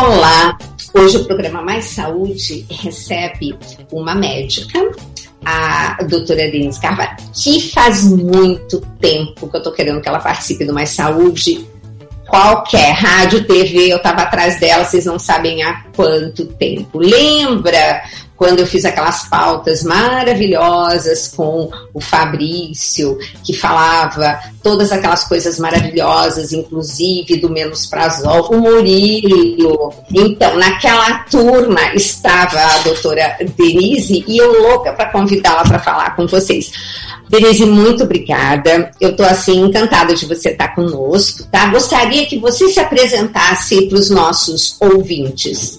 Olá! Hoje o programa Mais Saúde recebe uma médica, a doutora Denise Carvalho, que faz muito tempo que eu estou querendo que ela participe do Mais Saúde. Qualquer rádio, TV, eu estava atrás dela, vocês não sabem há quanto tempo. Lembra quando eu fiz aquelas pautas maravilhosas com o Fabrício, que falava todas aquelas coisas maravilhosas, inclusive do menos prazol, o Murilo. Então, naquela turma estava a doutora Denise e eu louca para convidá-la para falar com vocês. Denise, muito obrigada. Eu estou assim encantada de você estar conosco, tá? Gostaria que você se apresentasse para os nossos ouvintes.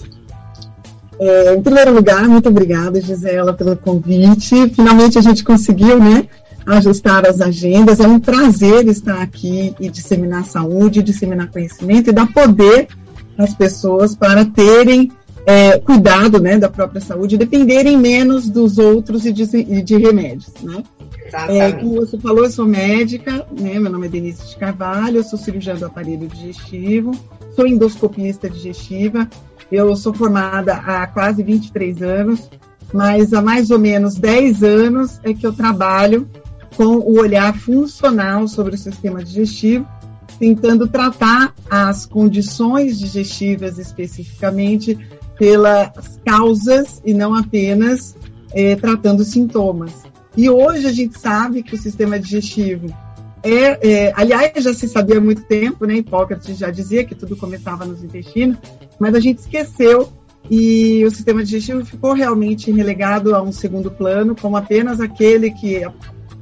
É, em primeiro lugar, muito obrigada, Gisela, pelo convite. Finalmente a gente conseguiu, né, ajustar as agendas. É um prazer estar aqui e disseminar saúde, disseminar conhecimento e dar poder às pessoas para terem é, cuidado, né, da própria saúde, dependerem menos dos outros e de, de remédios, né. É, como você falou, eu sou médica, né? Meu nome é Denise de Carvalho, eu sou cirurgiã do aparelho digestivo, sou endoscopista digestiva eu sou formada há quase 23 anos, mas há mais ou menos 10 anos é que eu trabalho com o olhar funcional sobre o sistema digestivo, tentando tratar as condições digestivas especificamente pelas causas e não apenas é, tratando sintomas. E hoje a gente sabe que o sistema digestivo é, é, aliás, já se sabia há muito tempo, né? Hipócrates já dizia que tudo começava nos intestinos, mas a gente esqueceu e o sistema digestivo ficou realmente relegado a um segundo plano, como apenas aquele que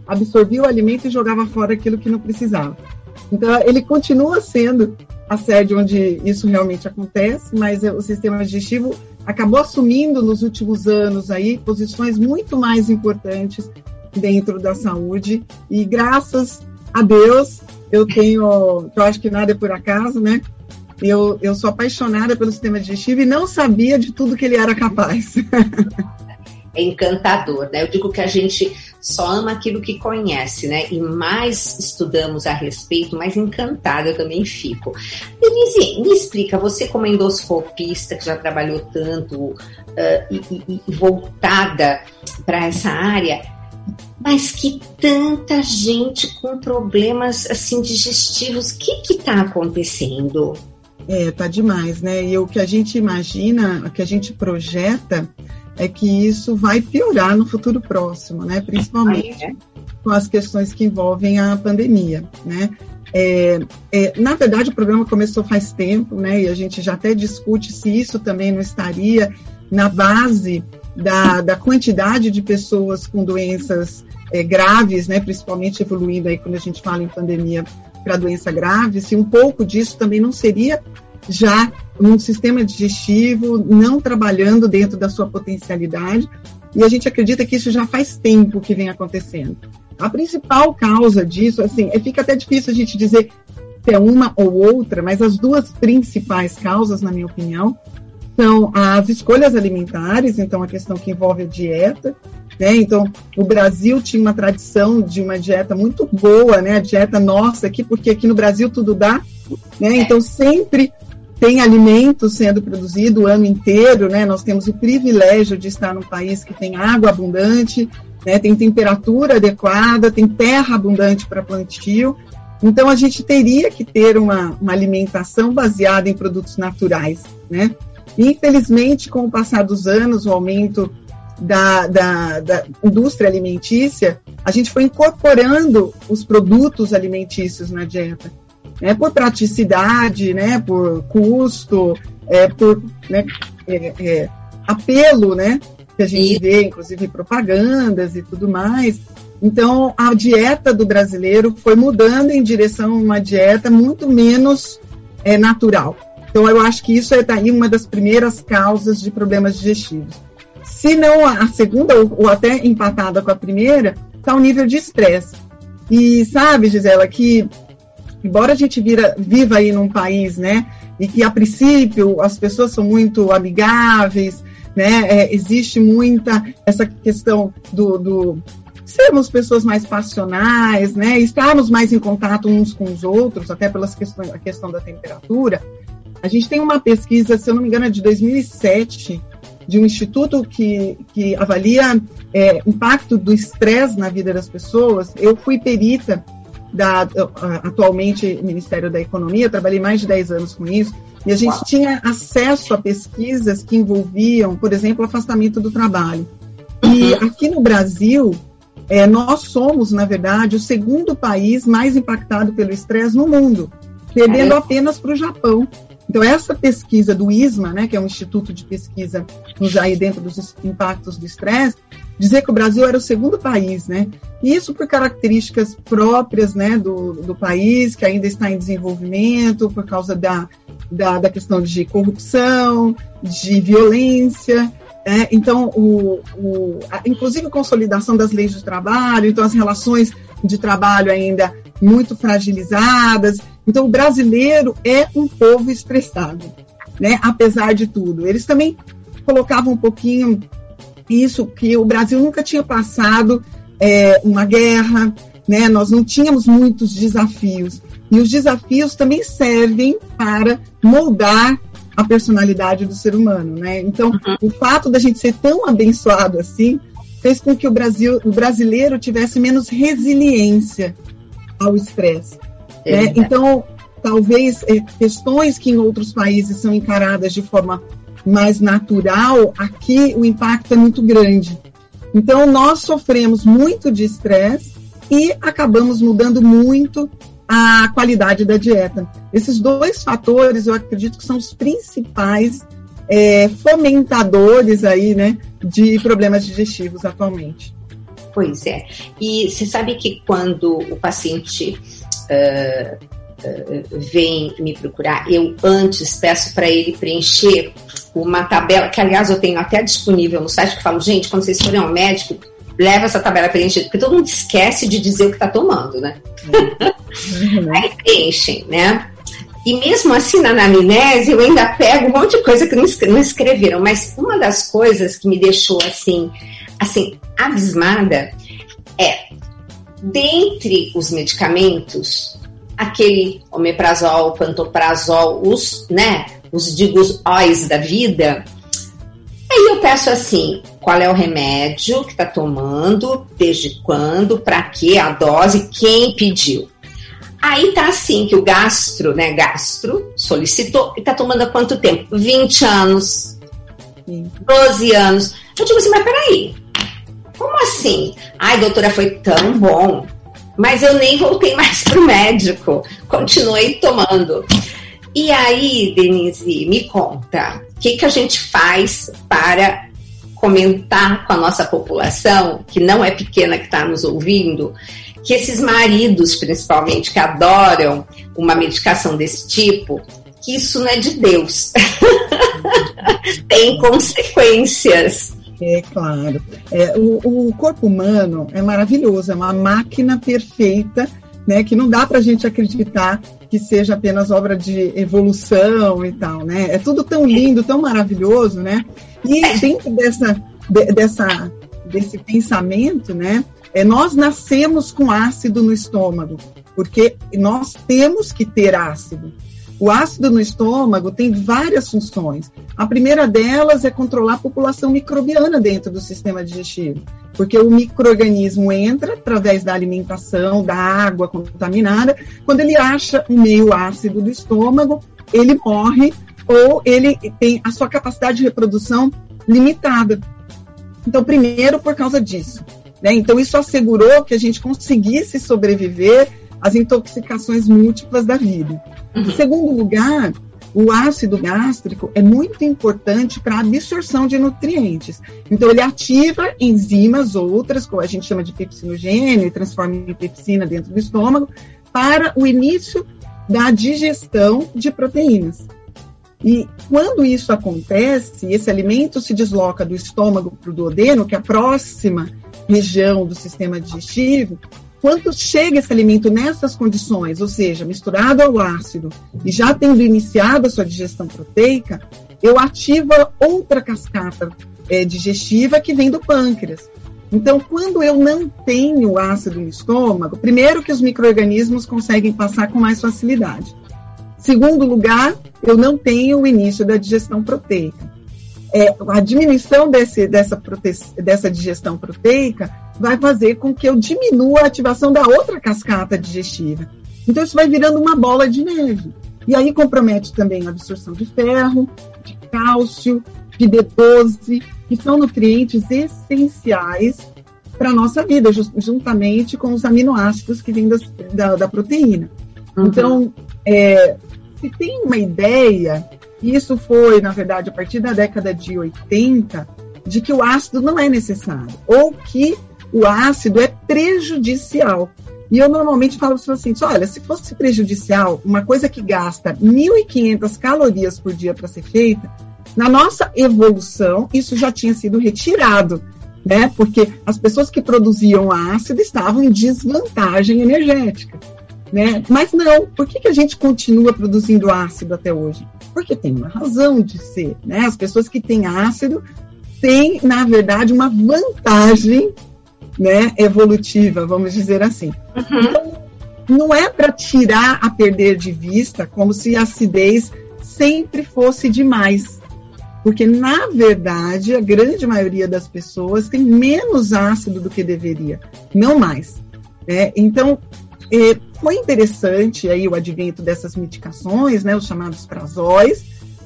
absorvia o alimento e jogava fora aquilo que não precisava. Então, ele continua sendo a sede onde isso realmente acontece, mas o sistema digestivo acabou assumindo nos últimos anos aí posições muito mais importantes dentro da saúde e graças a Deus eu tenho, eu acho que nada é por acaso, né? Eu, eu sou apaixonada pelo sistema digestivo e não sabia de tudo que ele era capaz. É encantador, né? Eu digo que a gente só ama aquilo que conhece, né? E mais estudamos a respeito, mais encantada eu também fico. Denise, me explica, você como endoscopista que já trabalhou tanto uh, e, e, e voltada para essa área, mas que tanta gente com problemas assim digestivos, o que está acontecendo? É, tá demais, né? E o que a gente imagina, o que a gente projeta é que isso vai piorar no futuro próximo, né? Principalmente ah, é? com as questões que envolvem a pandemia, né? É, é, na verdade, o programa começou faz tempo, né? E a gente já até discute se isso também não estaria na base da, da quantidade de pessoas com doenças é, graves, né? Principalmente evoluindo aí quando a gente fala em pandemia para doença grave, se um pouco disso também não seria já um sistema digestivo não trabalhando dentro da sua potencialidade, e a gente acredita que isso já faz tempo que vem acontecendo. A principal causa disso, assim, é, fica até difícil a gente dizer se é uma ou outra, mas as duas principais causas, na minha opinião, são as escolhas alimentares, então a questão que envolve a dieta, né? Então, o Brasil tinha uma tradição de uma dieta muito boa, né? A dieta nossa aqui, porque aqui no Brasil tudo dá, né? Então, sempre tem alimento sendo produzido o ano inteiro, né? Nós temos o privilégio de estar num país que tem água abundante, né? Tem temperatura adequada, tem terra abundante para plantio. Então, a gente teria que ter uma, uma alimentação baseada em produtos naturais, né? Infelizmente, com o passar dos anos, o aumento da, da, da, indústria alimentícia, a gente foi incorporando os produtos alimentícios na dieta, né, por praticidade, né, por custo, é, por né, é, é, apelo, né, que a gente vê, inclusive propagandas e tudo mais. Então, a dieta do brasileiro foi mudando em direção a uma dieta muito menos é, natural. Então, eu acho que isso é daí uma das primeiras causas de problemas digestivos. Se não a segunda, ou, até empatada com a primeira, está o nível de estresse. E sabe, Gisela, que embora a gente vira, viva aí num país, né, e que a princípio as pessoas são muito amigáveis, né, é, existe muita essa questão do, do sermos pessoas mais passionais, né, estarmos mais em contato uns com os outros, até pelas questões, a questão da temperatura, A gente tem uma pesquisa, se eu não me engano, é de 2007, de um instituto que, que avalia é, impacto do estresse na vida das pessoas. Eu fui perita da, atualmente Ministério da Economia, trabalhei mais de 10 anos com isso, e a gente Uau. tinha acesso a pesquisas que envolviam, por exemplo, afastamento do trabalho. E uhum. aqui no Brasil, é, nós somos, na verdade, o segundo país mais impactado pelo estresse no mundo, perdendo é. apenas para o Japão. Então, essa pesquisa do ISMA, né, que é um instituto de pesquisa aí dentro dos impactos do estresse, dizer que o Brasil era o segundo país, né? Isso por características próprias, né, do, do país, que ainda está em desenvolvimento, por causa da, da, da questão de corrupção, de violência, é, então, o, o, a, inclusive a consolidação das leis de trabalho, então as relações de trabalho ainda muito fragilizadas. Então, o brasileiro é um povo estressado, né? apesar de tudo. Eles também colocavam um pouquinho isso, que o Brasil nunca tinha passado é, uma guerra, né? nós não tínhamos muitos desafios. E os desafios também servem para moldar a personalidade do ser humano, né? Então, uhum. o fato da gente ser tão abençoado assim fez com que o Brasil, o brasileiro tivesse menos resiliência ao estresse. É? Então, talvez é, questões que em outros países são encaradas de forma mais natural, aqui o impacto é muito grande. Então, nós sofremos muito de estresse e acabamos mudando muito a qualidade da dieta. Esses dois fatores, eu acredito que são os principais é, fomentadores aí, né, de problemas digestivos atualmente. Pois é. E você sabe que quando o paciente uh, uh, vem me procurar, eu antes peço para ele preencher uma tabela, que aliás eu tenho até disponível no site, que falo, gente, quando vocês forem ao médico, leva essa tabela preenchida, porque todo mundo esquece de dizer o que está tomando, né? Uhum. Aí preenchem, né? E mesmo assim, na anamnese, eu ainda pego um monte de coisa que não escreveram. Mas uma das coisas que me deixou assim, assim, abismada é, dentre os medicamentos, aquele omeprazol, pantoprazol, os, né, os digos óis da vida, Aí eu peço assim, qual é o remédio que está tomando, desde quando, para quê, a dose, quem pediu. Aí tá assim que o gastro, né, gastro, solicitou e tá tomando há quanto tempo? 20 anos, Sim. 12 anos. Eu digo assim, mas peraí, como assim? Ai, doutora, foi tão bom, mas eu nem voltei mais pro médico, continuei tomando. E aí, Denise, me conta, o que, que a gente faz para comentar com a nossa população, que não é pequena que está nos ouvindo, que esses maridos, principalmente, que adoram uma medicação desse tipo, que isso não é de Deus. Tem consequências. É claro. É, o, o, corpo humano é maravilhoso, é uma máquina perfeita, né? Que não dá para a gente acreditar que seja apenas obra de evolução e tal, né? É tudo tão lindo, tão maravilhoso, né? E dentro dessa, de, dessa, desse pensamento, né? É, nós nascemos com ácido no estômago, porque nós temos que ter ácido. O ácido no estômago tem várias funções. A primeira delas é controlar a população microbiana dentro do sistema digestivo, porque o microorganismo entra através da alimentação, da água contaminada. Quando ele acha um meio ácido do estômago, ele morre ou ele tem a sua capacidade de reprodução limitada. Então, primeiro por causa disso. Né? Então, isso assegurou que a gente conseguisse sobreviver às intoxicações múltiplas da vida. Uhum. Em segundo lugar, o ácido gástrico é muito importante para a absorção de nutrientes. Então, ele ativa enzimas outras, como a gente chama de pepsinogênio, e transforma em pepsina dentro do estômago, para o início da digestão de proteínas. E quando isso acontece, esse alimento se desloca do estômago para o duodeno, que é a próxima região do sistema digestivo, quando chega esse alimento nessas condições, ou seja, misturado ao ácido e já tendo iniciado a sua digestão proteica, eu ativo outra cascata é, digestiva que vem do pâncreas. Então, quando eu não tenho ácido no estômago, primeiro que os micro-organismos conseguem passar com mais facilidade. segundo lugar, eu não tenho o início da digestão proteica. É, a diminuição desse, dessa, prote... dessa digestão proteica vai fazer com que eu diminua a ativação da outra cascata digestiva. Então, isso vai virando uma bola de neve. E aí compromete também a absorção de ferro, de cálcio, de B12, que são nutrientes essenciais para a nossa vida, juntamente com os aminoácidos que vêm das, da, da, proteína. Uhum. Então, é, se tem uma ideia, isso foi, na verdade, a partir da década de 80, de que o ácido não é necessário, ou que o ácido é prejudicial. E eu normalmente falo para os pacientes: olha, se fosse prejudicial, uma coisa que gasta 1.500 calorias por dia para ser feita, na nossa evolução, isso já tinha sido retirado, né? Porque as pessoas que produziam ácido estavam em desvantagem energética, né? Mas não, por que, que a gente continua produzindo ácido até hoje? Porque tem uma razão de ser, né? As pessoas que têm ácido têm, na verdade, uma vantagem né, evolutiva, vamos dizer assim. Uhum. Então, não é para tirar a perder de vista como se a acidez sempre fosse demais. Porque, na verdade, a grande maioria das pessoas tem menos ácido do que deveria, não mais. Né? Então, é, foi interessante aí o advento dessas medicações, né, os chamados prazóis,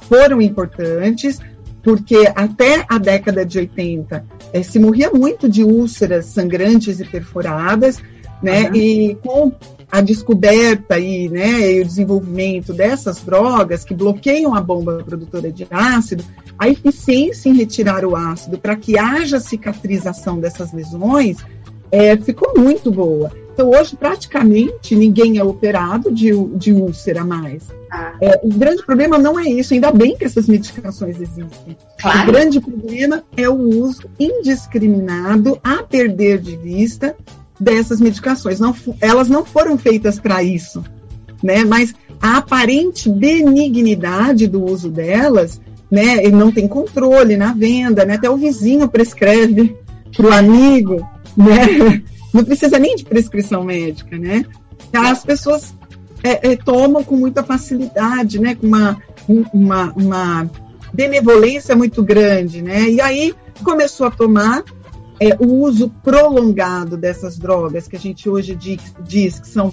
foram importantes, porque até a década de 80 é, se morria muito de úlceras sangrantes e perfuradas, né? Uhum. E com a descoberta e, né, e o desenvolvimento dessas drogas que bloqueiam a bomba produtora de ácido, a eficiência em retirar o ácido para que haja cicatrização dessas lesões é, ficou muito boa. Então, hoje, praticamente, ninguém é operado de, de úlcera mais. Ah. É, o grande problema não é isso, ainda bem que essas medicações existem. Claro. O grande problema é o uso indiscriminado, a perder de vista, dessas medicações. Não, elas não foram feitas para isso, né? Mas a aparente benignidade do uso delas, né? Ele não tem controle na venda, né? Até o vizinho prescreve para o amigo, né? Não precisa nem de prescrição médica, né? As pessoas é, é, tomam com muita facilidade, né? Com uma, uma, uma benevolência muito grande, né? E aí começou a tomar é, o uso prolongado dessas drogas, que a gente hoje diz, diz que são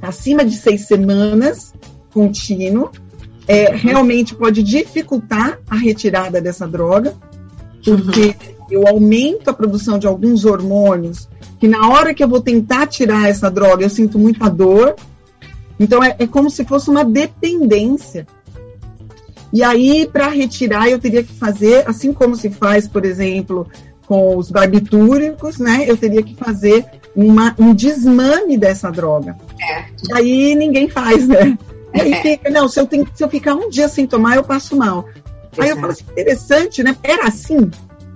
acima de seis semanas contínuo, é, realmente pode dificultar a retirada dessa droga, porque uhum. eu aumento a produção de alguns hormônios que na hora que eu vou tentar tirar essa droga, eu sinto muita dor. Então é, é como se fosse uma dependência. E aí, para retirar, eu teria que fazer, assim como se faz, por exemplo, com os barbitúricos, né? Eu teria que fazer uma, um desmame dessa droga. É. E aí ninguém faz, né? E aí é. fica, não, se eu, tenho, se eu ficar um dia sem tomar, eu passo mal. Aí eu falo assim, interessante, né? Era assim.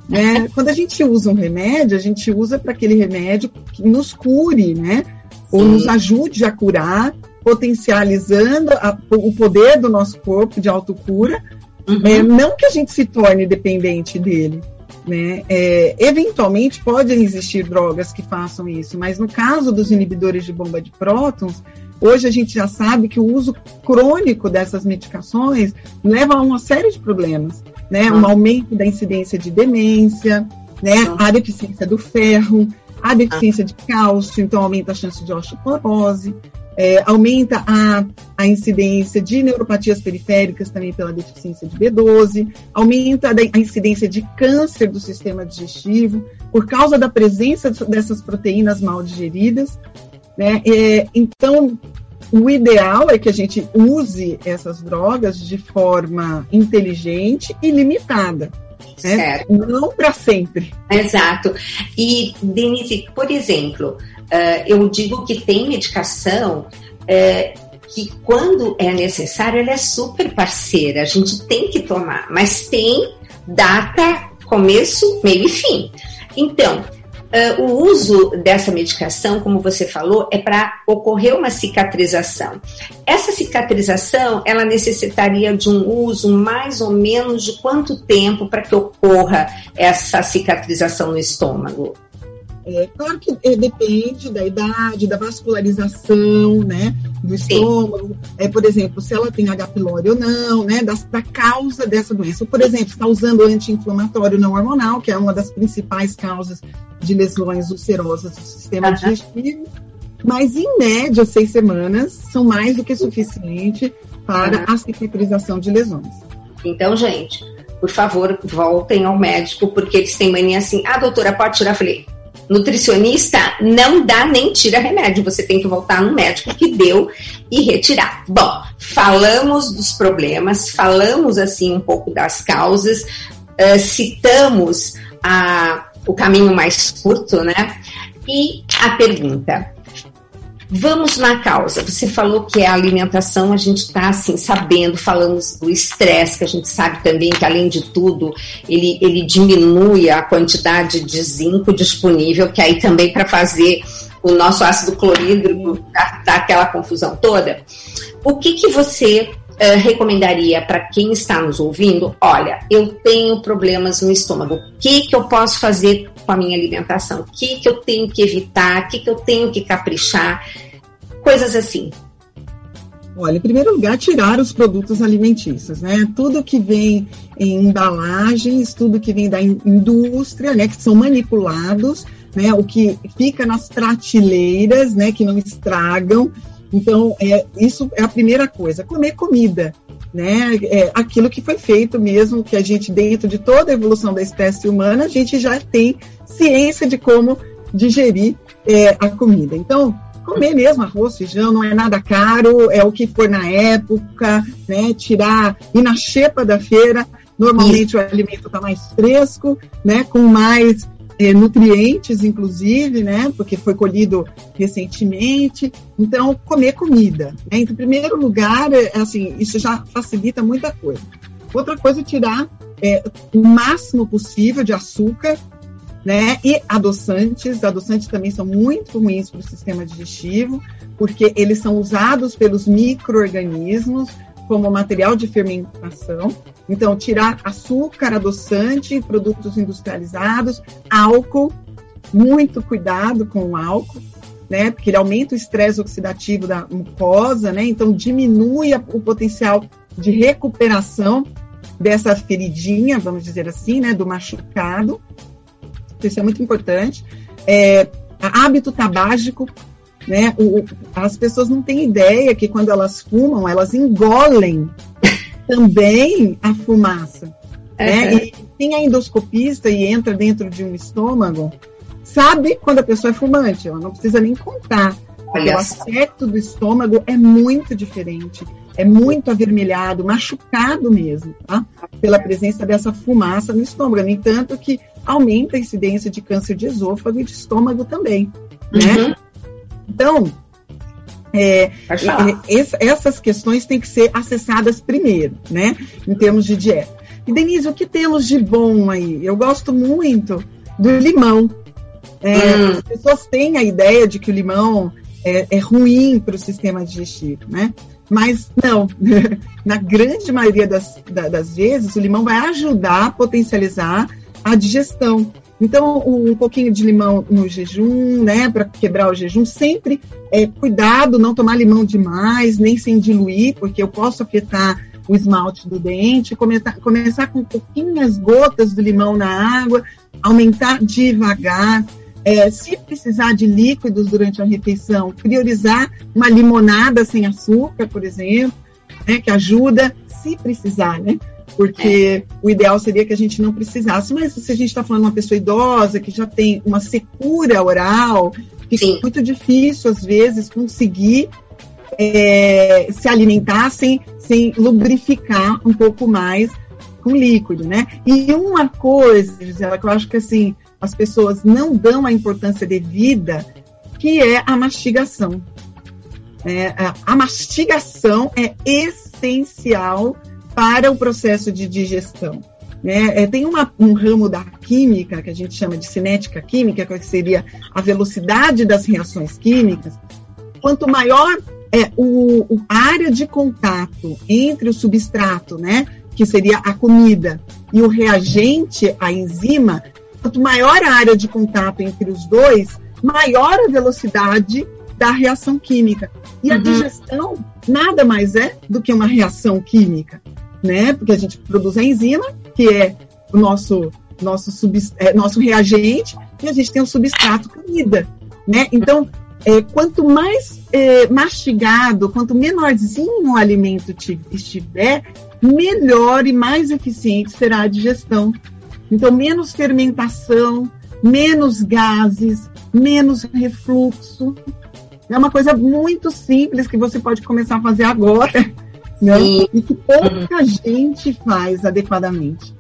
Né? Quando a gente usa um remédio, a gente usa para aquele remédio que nos cure, né? Ou Sim. nos ajude a curar, potencializando a, o poder do nosso corpo de autocura. Uhum. É, não que a gente se torne dependente dele. Né? É, eventualmente podem existir drogas que façam isso, mas no caso dos inibidores de bomba de prótons, hoje a gente já sabe que o uso crônico dessas medicações leva a uma série de problemas né? Um aumento da incidência de demência, né? A deficiência do ferro, a deficiência de cálcio, então aumenta a chance de osteoporose, é, aumenta a, a incidência de neuropatias periféricas também pela deficiência de B12, aumenta a incidência de câncer do sistema digestivo por causa da presença dessas proteínas mal digeridas. Né? É, então, o ideal é que a gente use essas drogas de forma inteligente e limitada. Né? Não para sempre. Exato. E, Denise, por exemplo, uh, eu digo que tem medicação uh, que, quando é necessário, ela é super parceira. A gente tem que tomar, mas tem data, começo, meio e fim. Então, Uh, o uso dessa medicação, como você falou, é para ocorrer uma cicatrização. Essa cicatrização, ela necessitaria de um uso mais ou menos de quanto tempo para que ocorra essa cicatrização no estômago? É, claro que é, depende da idade, da vascularização, né, do estômago, é, por exemplo, se ela tem H. pylori ou não, né, da, da causa dessa doença. Por exemplo, está usando anti-inflamatório não hormonal, que é uma das principais causas de lesões ulcerosas do sistema uhum. digestivo, mas em média, seis semanas são mais do que suficiente para uhum. a cicatrização de lesões. Então, gente, por favor, voltem ao médico, porque eles têm mania assim, ah, doutora, pode tirar? Eu falei, nutricionista não dá nem tira remédio, você tem que voltar no médico que deu e retirar. Bom, falamos dos problemas, falamos assim um pouco das causas, uh, citamos a, o caminho mais curto, né? E a pergunta: Vamos na causa. Você falou que a alimentação, a gente está assim, sabendo, falamos do estresse, que a gente sabe também que, além de tudo, ele, ele diminui a quantidade de zinco disponível, que aí também para fazer o nosso ácido clorídrico dá aquela confusão toda. O que, que você uh, recomendaria para quem está nos ouvindo? Olha, eu tenho problemas no estômago. O que, que eu posso fazer com a minha alimentação? O que, que eu tenho que evitar? O que, que eu tenho que caprichar? Coisas assim. Olha, em primeiro lugar, tirar os produtos alimentícios, né? Tudo que vem em embalagens, tudo que vem da indústria, né? Que são manipulados, né? O que fica nas prateleiras, né? Que não estragam, então, é, isso é a primeira coisa. Comer comida, né? É aquilo que foi feito mesmo, que a gente, dentro de toda a evolução da espécie humana, a gente já tem ciência de como digerir é, a comida. Então, comer mesmo arroz, feijão, não é nada caro, é o que for na época, né? Tirar, ir na xepa da feira, normalmente Isso. o alimento está mais fresco, né? Com mais nutrientes, inclusive, né? Porque foi colhido recentemente. Então, comer comida. Né? Então, em primeiro lugar, é, assim, isso já facilita muita coisa. Outra coisa, tirar é, o máximo possível de açúcar, né? E adoçantes. Adoçantes também são muito ruins para o sistema digestivo, porque eles são usados pelos micro-organismos como material de fermentação. Então, tirar açúcar, adoçante, produtos industrializados, álcool, muito cuidado com o álcool, né? Porque ele aumenta o estresse oxidativo da mucosa, né? Então, diminui o potencial de recuperação dessa feridinha, vamos dizer assim, né? Do machucado. Isso é muito importante. É, hábito tabágico, né? O, as pessoas não têm ideia que quando elas fumam, elas engolem também a fumaça. Né? E quem é endoscopista e entra dentro de um estômago, sabe quando a pessoa é fumante, ela não precisa nem contar. Olha o aspecto do estômago é muito diferente, é muito avermelhado, machucado mesmo, tá? Pela presença dessa fumaça no estômago. No entanto, que aumenta a incidência de câncer de esôfago e de estômago também, né? Uhum. Então, é, é essas questões têm que ser acessadas primeiro, né? Em termos de dieta. E, Denise, o que temos de bom aí? Eu gosto muito do limão. É, hum. As pessoas têm a ideia de que o limão é, é ruim para o sistema digestivo, né? Mas não, na grande maioria das, das vezes, o limão vai ajudar a potencializar a digestão. Então, um pouquinho de limão no jejum, né, para quebrar o jejum, sempre é, cuidado, não tomar limão demais, nem sem diluir, porque eu posso afetar o esmalte do dente, começar, começar com pouquinhas gotas de limão na água, aumentar devagar. É, se precisar de líquidos durante a refeição, priorizar uma limonada sem açúcar, por exemplo, né, que ajuda, se precisar, né? Porque é. o ideal seria que a gente não precisasse. Mas se a gente está falando de uma pessoa idosa que já tem uma secura oral, fica Sim. muito difícil, às vezes, conseguir é, se alimentar sem, sem lubrificar um pouco mais com líquido, né? E uma coisa, Gisela, que eu acho que assim, as pessoas não dão a importância devida, que é a mastigação. É, a mastigação é essencial para o processo de digestão. Né? É, tem uma, um ramo da química que a gente chama de cinética química, que seria a velocidade das reações químicas. Quanto maior é o, o a área de contato entre o substrato, né, que seria a comida, e o reagente, a enzima, quanto maior a área de contato entre os dois, maior a velocidade da reação química. E a uhum. digestão nada mais é do que uma reação química, né? Porque a gente produz a enzima, que é o nosso nosso, é, nosso reagente, e a gente tem o substrato comida, né? Então, é, quanto mais é, mastigado, quanto menorzinho o alimento estiver, melhor e mais eficiente será a digestão. Então, menos fermentação, menos gases, menos refluxo. É uma coisa muito simples que você pode começar a fazer agora, né? E que pouca gente faz adequadamente.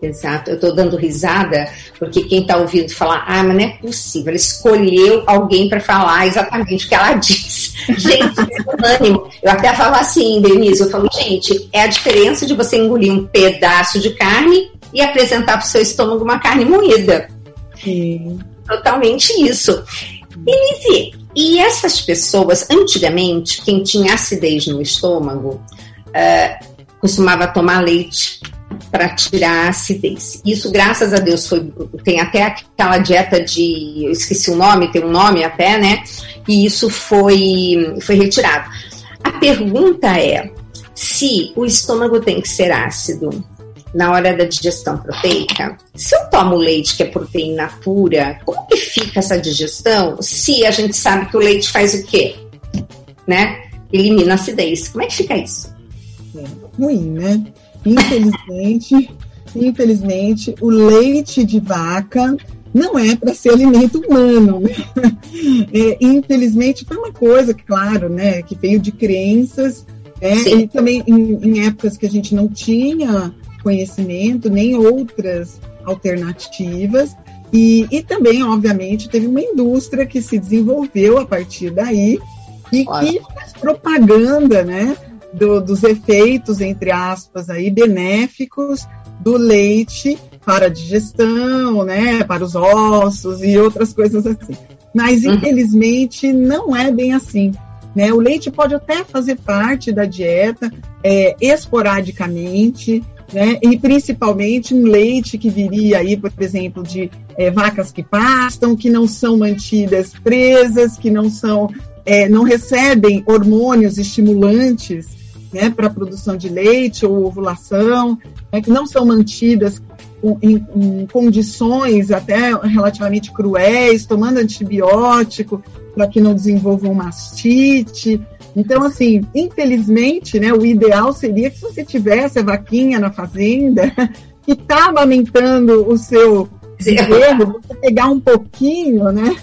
Exato, eu estou dando risada porque quem está ouvindo falar, ah, mas não é possível, ela escolheu alguém para falar exatamente o que ela diz. Gente, é unânimo. Eu até falo assim, Denise, eu falo, gente, é a diferença de você engolir um pedaço de carne e apresentar para o seu estômago uma carne moída. Sim. Totalmente isso. Denise, e essas pessoas, antigamente, quem tinha acidez no estômago, uh, costumava tomar leite para tirar a acidez. Isso, graças a Deus, foi tem até aquela dieta de, eu esqueci o nome, tem um nome até, né? E isso foi foi retirado. A pergunta é se o estômago tem que ser ácido na hora da digestão proteica, se eu tomo leite que é proteína pura, como que fica essa digestão se a gente sabe que o leite faz o quê? Né? Elimina a acidez. Como é que fica isso? É ruim, né? Infelizmente, infelizmente, o leite de vaca não é para ser alimento humano. É, infelizmente, foi uma coisa, claro, né, que veio de crenças, né, e também em, em, épocas que a gente não tinha conhecimento, nem outras alternativas, e, e também, obviamente, teve uma indústria que se desenvolveu a partir daí e que faz propaganda, né, do, dos efeitos, entre aspas, aí, benéficos do leite para a digestão, né, para os ossos e outras coisas assim. Mas, uhum. infelizmente, não é bem assim. Né? O leite pode até fazer parte da dieta é, esporadicamente, né? E principalmente um leite que viria aí, por exemplo, de é, vacas que pastam, que não são mantidas presas, que não são, é, não recebem hormônios estimulantes né, para produção de leite ou ovulação, né, que não são mantidas em, em, condições até relativamente cruéis, tomando antibiótico para que não desenvolvam mastite. Então, assim, infelizmente, né, o ideal seria que você tivesse a vaquinha na fazenda que está amamentando o seu bezerro, você pegar um pouquinho, né?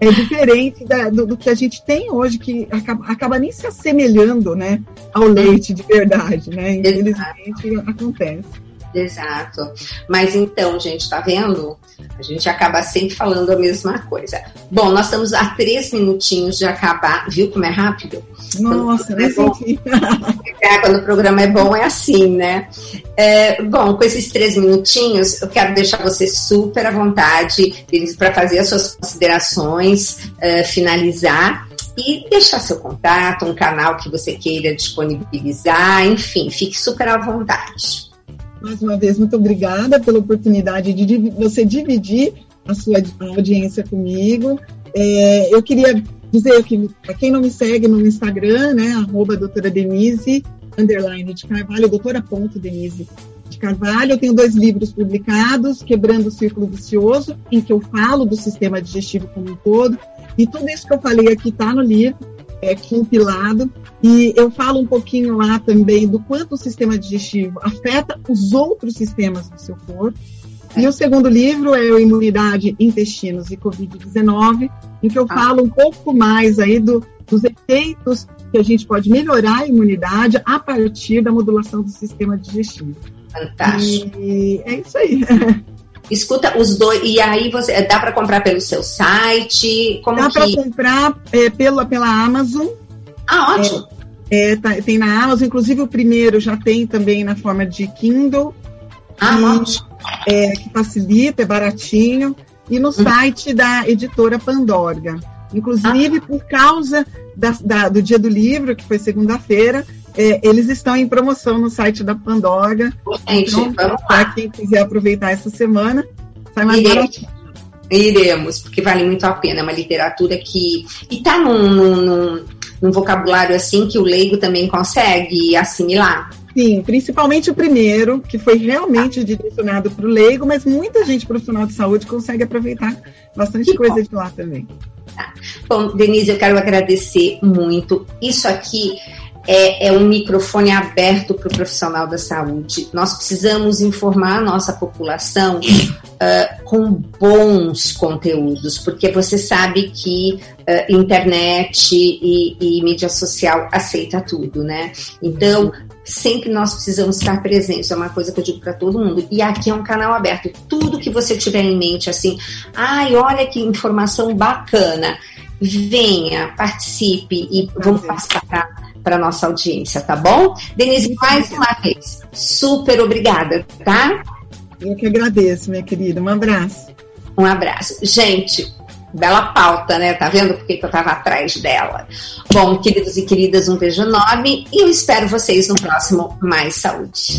é diferente da, do, do, que a gente tem hoje, que acaba, acaba, nem se assemelhando né, ao leite de verdade, né? Infelizmente acontece. Exato. Mas então, gente, tá vendo? A gente acaba sempre falando a mesma coisa. Bom, nós estamos a três minutinhos de acabar. Viu como é rápido? Nossa, é bom, é, quando o programa é bom, é assim, né? É, bom, com esses três minutinhos, eu quero deixar você super à vontade para fazer as suas considerações, é, finalizar e deixar seu contato, um canal que você queira disponibilizar, enfim, fique super à vontade. Mais uma vez, muito obrigada pela oportunidade de você dividir a sua audiência comigo. É, eu queria dizer que, para quem não me segue no Instagram, né, arroba doutora Denise, underline de Carvalho, doutora ponto Denise de Carvalho, eu tenho dois livros publicados, Quebrando o Círculo Vicioso, em que eu falo do sistema digestivo como um todo, e tudo isso que eu falei aqui está no livro, é compilado, e eu falo um pouquinho lá também do quanto o sistema digestivo afeta os outros sistemas do seu corpo, e o segundo livro é o Imunidade, Intestinos e Covid-19, em que eu ah. falo um pouco mais aí do, dos efeitos que a gente pode melhorar a imunidade a partir da modulação do sistema digestivo. Fantástico. E é isso aí. Escuta os dois, e aí você dá para comprar pelo seu site? Como dá que... para comprar é, pela, pela Amazon. Ah, ótimo. É, é, tá, tem na Amazon, inclusive o primeiro já tem também na forma de Kindle. Ah, e, ótimo é, que facilita, é baratinho, e no uhum. site da editora Pandorga. Inclusive, ah. por causa da, da, do dia do livro, que foi segunda-feira, é, eles estão em promoção no site da Pandorga. Gente, então, para quem quiser aproveitar essa semana, Sai mais Iremos. Iremos, porque vale muito a pena. É uma literatura que. E tá num, num, num, num vocabulário assim que o leigo também consegue assimilar. Sim, principalmente o primeiro, que foi realmente direcionado para o leigo, mas muita gente profissional de saúde consegue aproveitar bastante que coisa bom. de lá também. Tá. Bom, Denise, eu quero agradecer muito. Isso aqui é, é um microfone aberto para o profissional da saúde. Nós precisamos informar a nossa população uh, com bons conteúdos, porque você sabe que uh, internet e, e, mídia social aceita tudo, né? Então, sempre nós precisamos estar presentes, é uma coisa que eu digo para todo mundo. E aqui é um canal aberto. Tudo que você tiver em mente, assim, ai, olha que informação bacana, venha, participe e vamos passar para nossa audiência, tá bom? Denise, mais uma vez, super obrigada, tá? Eu que agradeço, minha querida. Um abraço. Um abraço. Gente, bela pauta, né? Tá vendo por que eu tava atrás dela? Bom, queridos e queridas, um beijo enorme e eu espero vocês no próximo Mais Saúde.